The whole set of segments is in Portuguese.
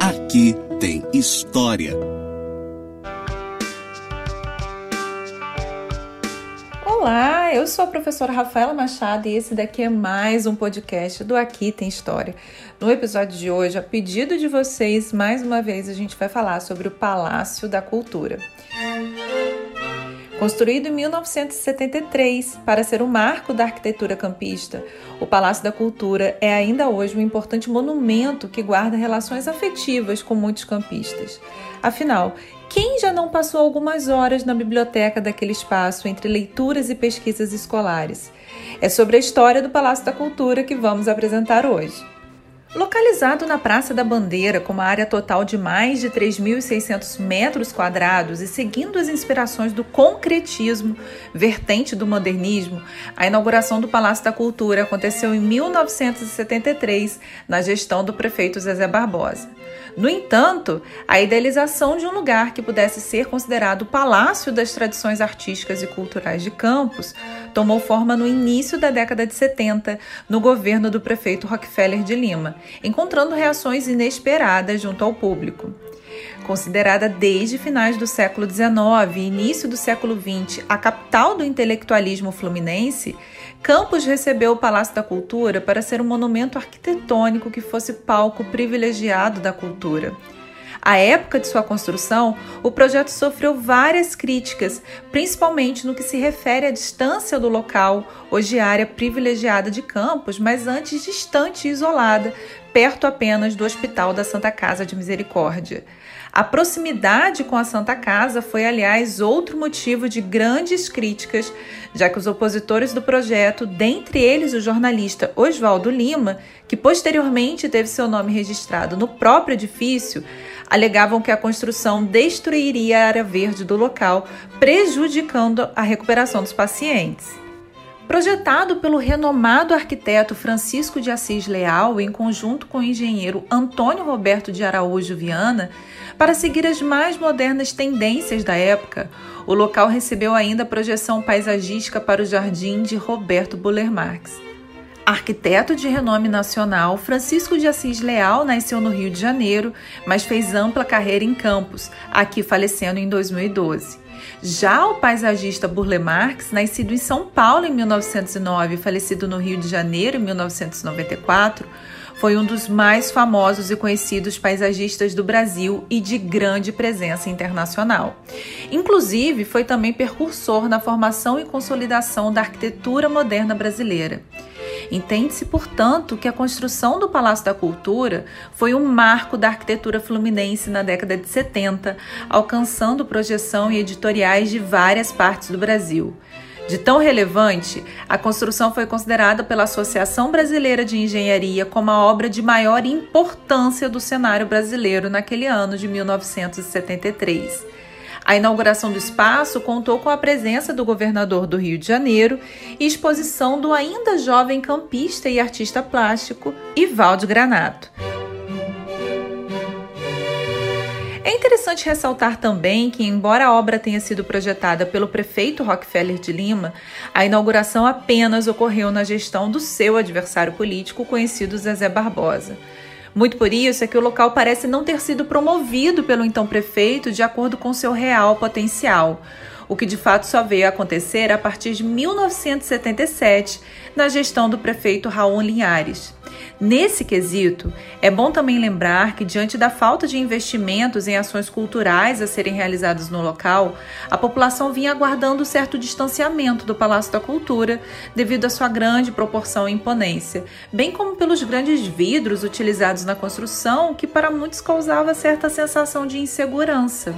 Aqui tem história. Olá, eu sou a professora Rafaela Machado e esse daqui é mais um podcast do Aqui Tem História. No episódio de hoje, a pedido de vocês, mais uma vez a gente vai falar sobre o Palácio da Cultura. Construído em 1973 para ser o marco da arquitetura campista, o Palácio da Cultura é ainda hoje um importante monumento que guarda relações afetivas com muitos campistas. Afinal, quem já não passou algumas horas na biblioteca daquele espaço entre leituras e pesquisas escolares? É sobre a história do Palácio da Cultura que vamos apresentar hoje. Localizado na Praça da Bandeira, com uma área total de mais de 3.600 metros quadrados e seguindo as inspirações do concretismo, vertente do modernismo, a inauguração do Palácio da Cultura aconteceu em 1973, na gestão do prefeito Zezé Barbosa. No entanto, a idealização de um lugar que pudesse ser considerado o palácio das tradições artísticas e culturais de Campos tomou forma no início da década de 70, no governo do prefeito Rockefeller de Lima, encontrando reações inesperadas junto ao público. Considerada desde finais do século XIX e início do século XX a capital do intelectualismo fluminense, Campos recebeu o Palácio da Cultura para ser um monumento arquitetônico que fosse palco privilegiado da cultura. À época de sua construção, o projeto sofreu várias críticas, principalmente no que se refere à distância do local, hoje área privilegiada de Campos, mas antes distante e isolada, perto apenas do Hospital da Santa Casa de Misericórdia. A proximidade com a Santa Casa foi, aliás, outro motivo de grandes críticas, já que os opositores do projeto, dentre eles o jornalista Oswaldo Lima, que posteriormente teve seu nome registrado no próprio edifício, alegavam que a construção destruiria a área verde do local, prejudicando a recuperação dos pacientes. Projetado pelo renomado arquiteto Francisco de Assis Leal, em conjunto com o engenheiro Antônio Roberto de Araújo Viana, para seguir as mais modernas tendências da época, o local recebeu ainda a projeção paisagística para o jardim de Roberto Buller Marx. Arquiteto de renome nacional, Francisco de Assis Leal nasceu no Rio de Janeiro, mas fez ampla carreira em Campos, aqui falecendo em 2012. Já o paisagista Burle Marx, nascido em São Paulo em 1909 e falecido no Rio de Janeiro em 1994, foi um dos mais famosos e conhecidos paisagistas do Brasil e de grande presença internacional. Inclusive, foi também percursor na formação e consolidação da arquitetura moderna brasileira. Entende-se, portanto, que a construção do Palácio da Cultura foi um marco da arquitetura fluminense na década de 70, alcançando projeção e editoriais de várias partes do Brasil. De tão relevante, a construção foi considerada pela Associação Brasileira de Engenharia como a obra de maior importância do cenário brasileiro naquele ano de 1973. A inauguração do espaço contou com a presença do governador do Rio de Janeiro e exposição do ainda jovem campista e artista plástico Ivaldo Granato. Interessante ressaltar também que, embora a obra tenha sido projetada pelo prefeito Rockefeller de Lima, a inauguração apenas ocorreu na gestão do seu adversário político, conhecido Zezé Barbosa. Muito por isso é que o local parece não ter sido promovido pelo então prefeito de acordo com seu real potencial, o que de fato só veio a acontecer a partir de 1977, na gestão do prefeito Raul Linhares. Nesse quesito, é bom também lembrar que, diante da falta de investimentos em ações culturais a serem realizadas no local, a população vinha aguardando certo distanciamento do Palácio da Cultura devido à sua grande proporção e imponência, bem como pelos grandes vidros utilizados na construção, que para muitos causava certa sensação de insegurança.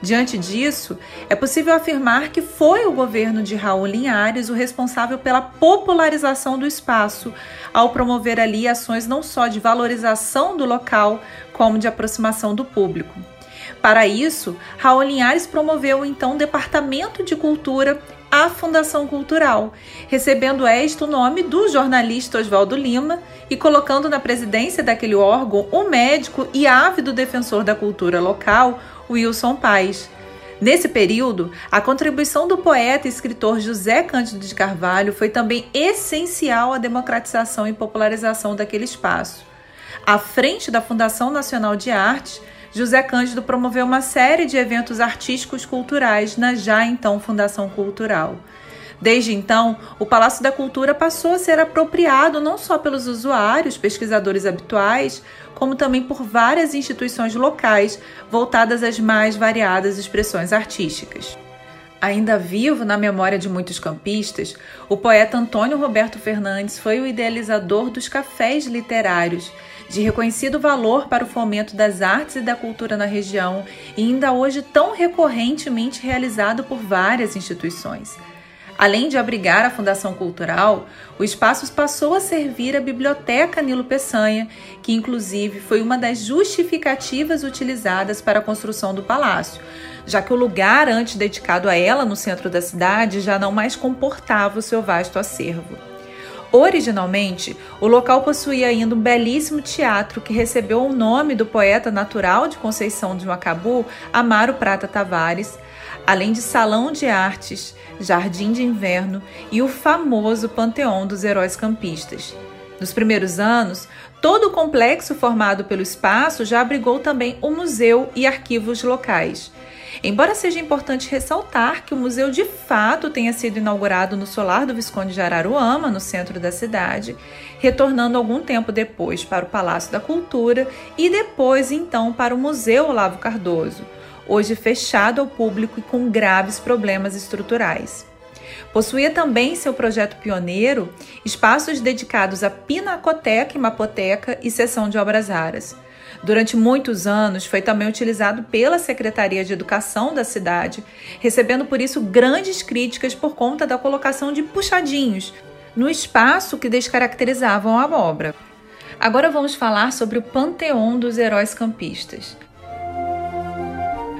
Diante disso, é possível afirmar que foi o governo de Raul Linhares o responsável pela popularização do espaço, ao promover ali ações não só de valorização do local, como de aproximação do público. Para isso, Raul Linhares promoveu então o Departamento de Cultura à Fundação Cultural, recebendo esta o nome do jornalista Oswaldo Lima e colocando na presidência daquele órgão o médico e ávido defensor da cultura local, Wilson Paes. Nesse período, a contribuição do poeta e escritor José Cândido de Carvalho foi também essencial à democratização e popularização daquele espaço. À frente da Fundação Nacional de Artes, José Cândido promoveu uma série de eventos artísticos culturais na já então Fundação Cultural. Desde então, o Palácio da Cultura passou a ser apropriado não só pelos usuários, pesquisadores habituais, como também por várias instituições locais voltadas às mais variadas expressões artísticas. Ainda vivo na memória de muitos campistas, o poeta Antônio Roberto Fernandes foi o idealizador dos cafés literários, de reconhecido valor para o fomento das artes e da cultura na região e ainda hoje tão recorrentemente realizado por várias instituições. Além de abrigar a Fundação Cultural, o espaço passou a servir a Biblioteca Nilo Peçanha, que inclusive foi uma das justificativas utilizadas para a construção do palácio, já que o lugar antes dedicado a ela no centro da cidade já não mais comportava o seu vasto acervo. Originalmente, o local possuía ainda um belíssimo teatro que recebeu o nome do poeta natural de Conceição de Macabu, Amaro Prata Tavares, além de salão de artes, jardim de inverno e o famoso Panteão dos Heróis Campistas. Nos primeiros anos, todo o complexo formado pelo espaço já abrigou também o museu e arquivos locais. Embora seja importante ressaltar que o museu de fato tenha sido inaugurado no solar do Visconde de Araruama, no centro da cidade, retornando algum tempo depois para o Palácio da Cultura e depois então para o Museu Olavo Cardoso hoje fechado ao público e com graves problemas estruturais. Possuía também seu projeto pioneiro espaços dedicados à pinacoteca e mapoteca e seção de obras raras. Durante muitos anos foi também utilizado pela Secretaria de Educação da cidade, recebendo por isso grandes críticas por conta da colocação de puxadinhos no espaço que descaracterizavam a obra. Agora vamos falar sobre o Panteão dos Heróis Campistas.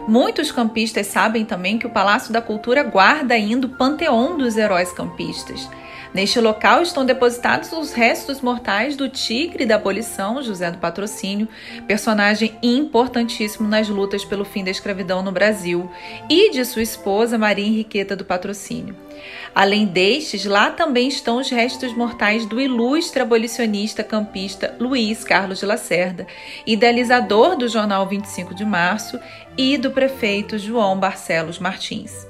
Muitos campistas sabem também que o Palácio da Cultura guarda ainda o panteão dos heróis campistas. Neste local estão depositados os restos mortais do tigre da abolição, José do Patrocínio, personagem importantíssimo nas lutas pelo fim da escravidão no Brasil, e de sua esposa Maria Henriqueta do Patrocínio. Além destes, lá também estão os restos mortais do ilustre abolicionista campista Luiz Carlos de Lacerda, idealizador do jornal 25 de Março, e do prefeito João Barcelos Martins.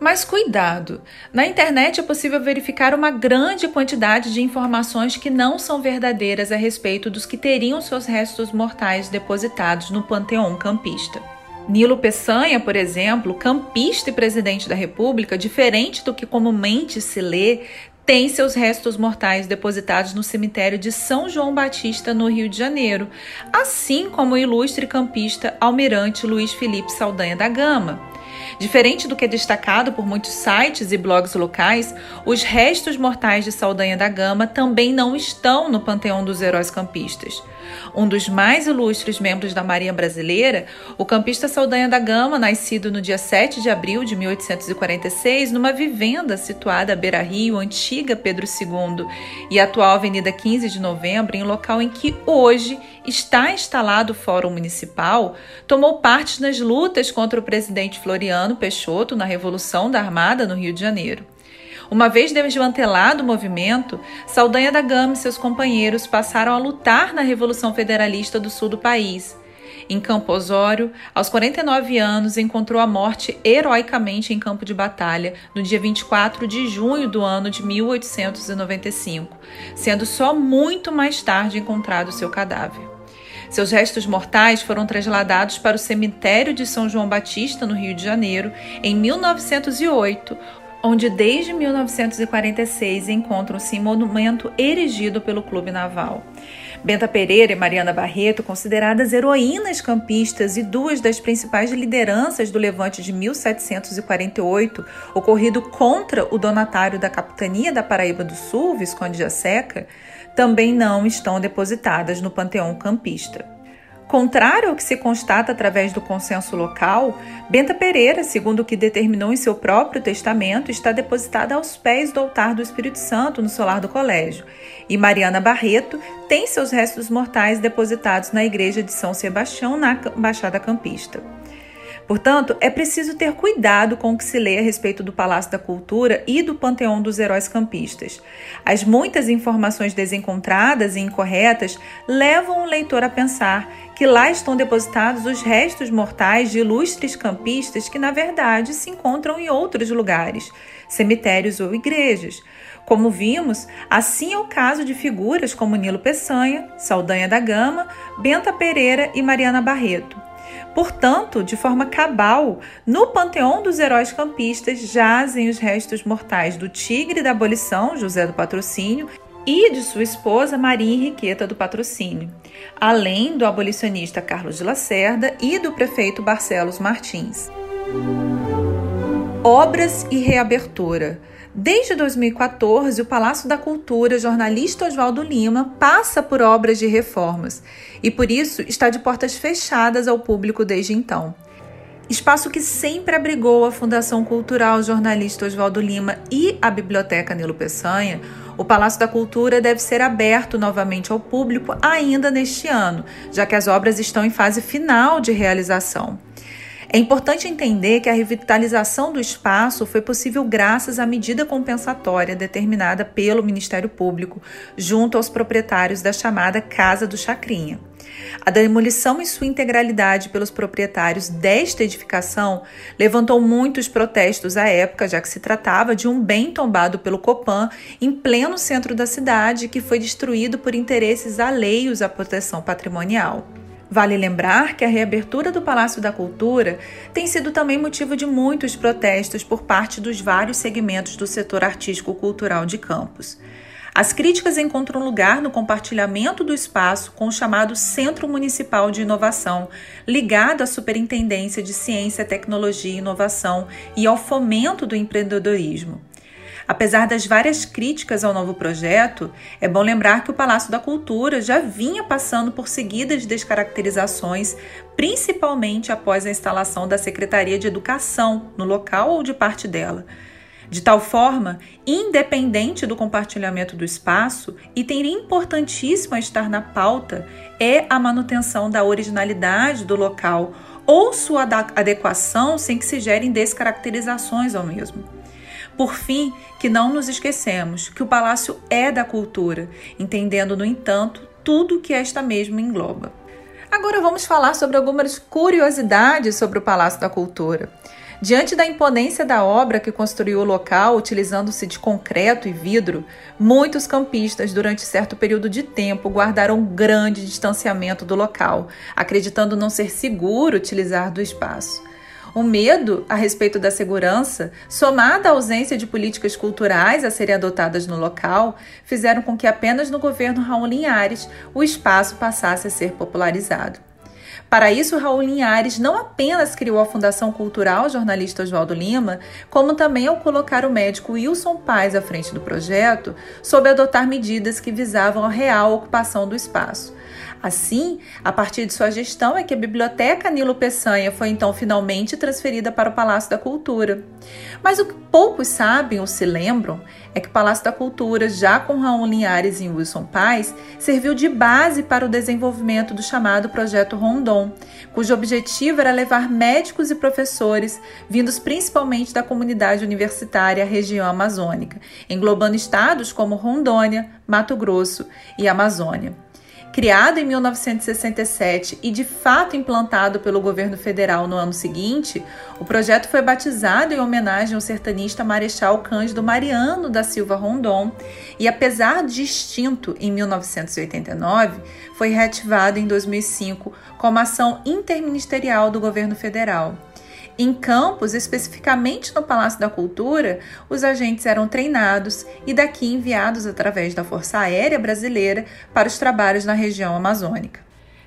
Mas cuidado! Na internet é possível verificar uma grande quantidade de informações que não são verdadeiras a respeito dos que teriam seus restos mortais depositados no panteão campista. Nilo Peçanha, por exemplo, campista e presidente da República, diferente do que comumente se lê, tem seus restos mortais depositados no cemitério de São João Batista, no Rio de Janeiro, assim como o ilustre campista almirante Luiz Felipe Saldanha da Gama. Diferente do que é destacado por muitos sites e blogs locais, os restos mortais de Saldanha da Gama também não estão no panteão dos heróis campistas. Um dos mais ilustres membros da Marinha Brasileira, o campista Saldanha da Gama, nascido no dia 7 de abril de 1846, numa vivenda situada à beira-rio, antiga Pedro II, e atual Avenida 15 de Novembro, em local em que hoje está instalado o Fórum Municipal, tomou parte nas lutas contra o presidente Floriano Peixoto na Revolução da Armada no Rio de Janeiro. Uma vez desmantelado o movimento, Saldanha da Gama e seus companheiros passaram a lutar na Revolução Federalista do sul do país. Em Campo Osório, aos 49 anos, encontrou a morte heroicamente em campo de batalha no dia 24 de junho do ano de 1895, sendo só muito mais tarde encontrado seu cadáver. Seus restos mortais foram trasladados para o cemitério de São João Batista, no Rio de Janeiro, em 1908, onde desde 1946 encontram-se monumento erigido pelo Clube Naval. Benta Pereira e Mariana Barreto, consideradas heroínas campistas e duas das principais lideranças do levante de 1748, ocorrido contra o donatário da capitania da Paraíba do Sul, Visconde de Seca, também não estão depositadas no panteão campista. Contrário ao que se constata através do consenso local, Benta Pereira, segundo o que determinou em seu próprio testamento, está depositada aos pés do altar do Espírito Santo no solar do colégio, e Mariana Barreto tem seus restos mortais depositados na igreja de São Sebastião, na Baixada Campista. Portanto, é preciso ter cuidado com o que se lê a respeito do Palácio da Cultura e do Panteão dos Heróis Campistas. As muitas informações desencontradas e incorretas levam o leitor a pensar que lá estão depositados os restos mortais de ilustres campistas que, na verdade, se encontram em outros lugares, cemitérios ou igrejas. Como vimos, assim é o caso de figuras como Nilo Peçanha, Saldanha da Gama, Benta Pereira e Mariana Barreto. Portanto, de forma cabal, no panteão dos heróis campistas jazem os restos mortais do tigre da abolição, José do Patrocínio, e de sua esposa Maria Henriqueta do Patrocínio, além do abolicionista Carlos de Lacerda e do prefeito Barcelos Martins. Obras e reabertura. Desde 2014, o Palácio da Cultura, jornalista Oswaldo Lima, passa por obras de reformas e, por isso, está de portas fechadas ao público desde então. Espaço que sempre abrigou a Fundação Cultural Jornalista Oswaldo Lima e a Biblioteca Nilo Peçanha, o Palácio da Cultura deve ser aberto novamente ao público ainda neste ano, já que as obras estão em fase final de realização. É importante entender que a revitalização do espaço foi possível graças à medida compensatória determinada pelo Ministério Público junto aos proprietários da chamada Casa do Chacrinha. A demolição em sua integralidade pelos proprietários desta edificação levantou muitos protestos à época, já que se tratava de um bem tombado pelo Copan em pleno centro da cidade que foi destruído por interesses alheios à proteção patrimonial. Vale lembrar que a reabertura do Palácio da Cultura tem sido também motivo de muitos protestos por parte dos vários segmentos do setor artístico-cultural de Campos. As críticas encontram lugar no compartilhamento do espaço com o chamado Centro Municipal de Inovação, ligado à Superintendência de Ciência, Tecnologia e Inovação e ao fomento do empreendedorismo. Apesar das várias críticas ao novo projeto, é bom lembrar que o Palácio da Cultura já vinha passando por seguidas descaracterizações, principalmente após a instalação da Secretaria de Educação no local ou de parte dela. De tal forma, independente do compartilhamento do espaço, item importantíssimo a estar na pauta é a manutenção da originalidade do local ou sua adequação sem que se gerem descaracterizações ao mesmo. Por fim, que não nos esquecemos que o palácio é da cultura, entendendo, no entanto, tudo que esta mesma engloba. Agora vamos falar sobre algumas curiosidades sobre o Palácio da Cultura. Diante da imponência da obra que construiu o local, utilizando-se de concreto e vidro, muitos campistas, durante certo período de tempo, guardaram grande distanciamento do local, acreditando não ser seguro utilizar do espaço. O medo a respeito da segurança, somada à ausência de políticas culturais a serem adotadas no local, fizeram com que apenas no governo Raul Linhares o espaço passasse a ser popularizado. Para isso, Raul Linhares não apenas criou a Fundação Cultural Jornalista Oswaldo Lima, como também ao colocar o médico Wilson Paz à frente do projeto, soube adotar medidas que visavam a real ocupação do espaço. Assim, a partir de sua gestão é que a Biblioteca Nilo Peçanha foi então finalmente transferida para o Palácio da Cultura. Mas o que poucos sabem ou se lembram é que o Palácio da Cultura, já com Raul Linhares e Wilson Paz, serviu de base para o desenvolvimento do chamado Projeto Rondon, cujo objetivo era levar médicos e professores, vindos principalmente da comunidade universitária região amazônica, englobando estados como Rondônia, Mato Grosso e Amazônia. Criado em 1967 e de fato implantado pelo governo federal no ano seguinte, o projeto foi batizado em homenagem ao sertanista Marechal Cândido Mariano da Silva Rondon e, apesar de extinto em 1989, foi reativado em 2005 como ação interministerial do governo federal. Em Campos, especificamente no Palácio da Cultura, os agentes eram treinados e daqui enviados através da Força Aérea Brasileira para os trabalhos na região amazônica.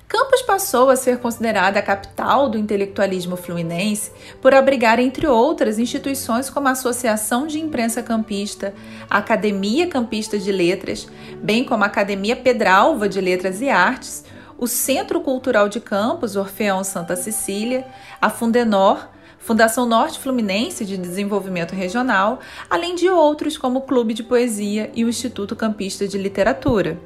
Campos passou a ser considerada a capital do intelectualismo fluminense por abrigar, entre outras, instituições como a Associação de Imprensa Campista, a Academia Campista de Letras, bem como a Academia Pedralva de Letras e Artes, o Centro Cultural de Campos, Orfeão Santa Cecília, a Fundenor, Fundação Norte Fluminense de Desenvolvimento Regional, além de outros como o Clube de Poesia e o Instituto Campista de Literatura.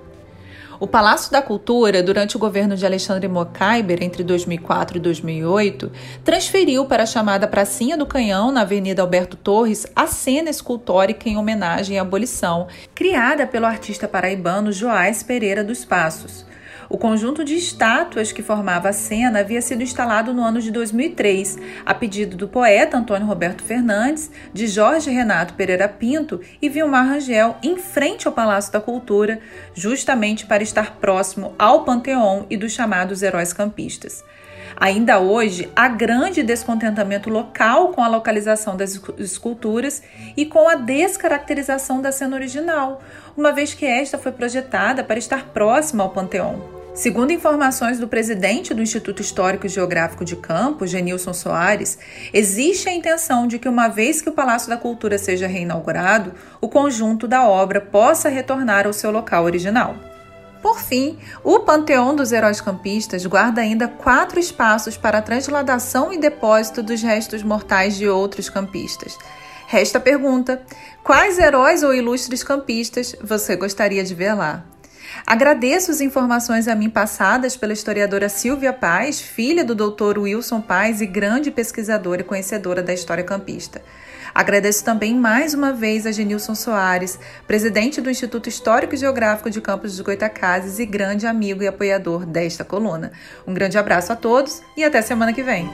O Palácio da Cultura, durante o governo de Alexandre Mocaiber, entre 2004 e 2008, transferiu para a chamada Pracinha do Canhão, na Avenida Alberto Torres, a cena escultórica em homenagem à abolição, criada pelo artista paraibano Joás Pereira dos Passos. O conjunto de estátuas que formava a cena havia sido instalado no ano de 2003, a pedido do poeta Antônio Roberto Fernandes, de Jorge Renato Pereira Pinto e Vilmar Rangel, em frente ao Palácio da Cultura, justamente para estar próximo ao Panteão e dos chamados heróis campistas. Ainda hoje, há grande descontentamento local com a localização das esculturas e com a descaracterização da cena original, uma vez que esta foi projetada para estar próxima ao Panteão. Segundo informações do presidente do Instituto Histórico e Geográfico de Campos, Genilson Soares, existe a intenção de que, uma vez que o Palácio da Cultura seja reinaugurado, o conjunto da obra possa retornar ao seu local original. Por fim, o Panteão dos Heróis Campistas guarda ainda quatro espaços para a transladação e depósito dos restos mortais de outros campistas. Resta a pergunta: quais heróis ou ilustres campistas você gostaria de ver lá? Agradeço as informações a mim passadas pela historiadora Silvia Paz, filha do doutor Wilson Paz e grande pesquisadora e conhecedora da história campista. Agradeço também mais uma vez a Genilson Soares, presidente do Instituto Histórico e Geográfico de Campos dos Goitacazes e grande amigo e apoiador desta coluna. Um grande abraço a todos e até semana que vem.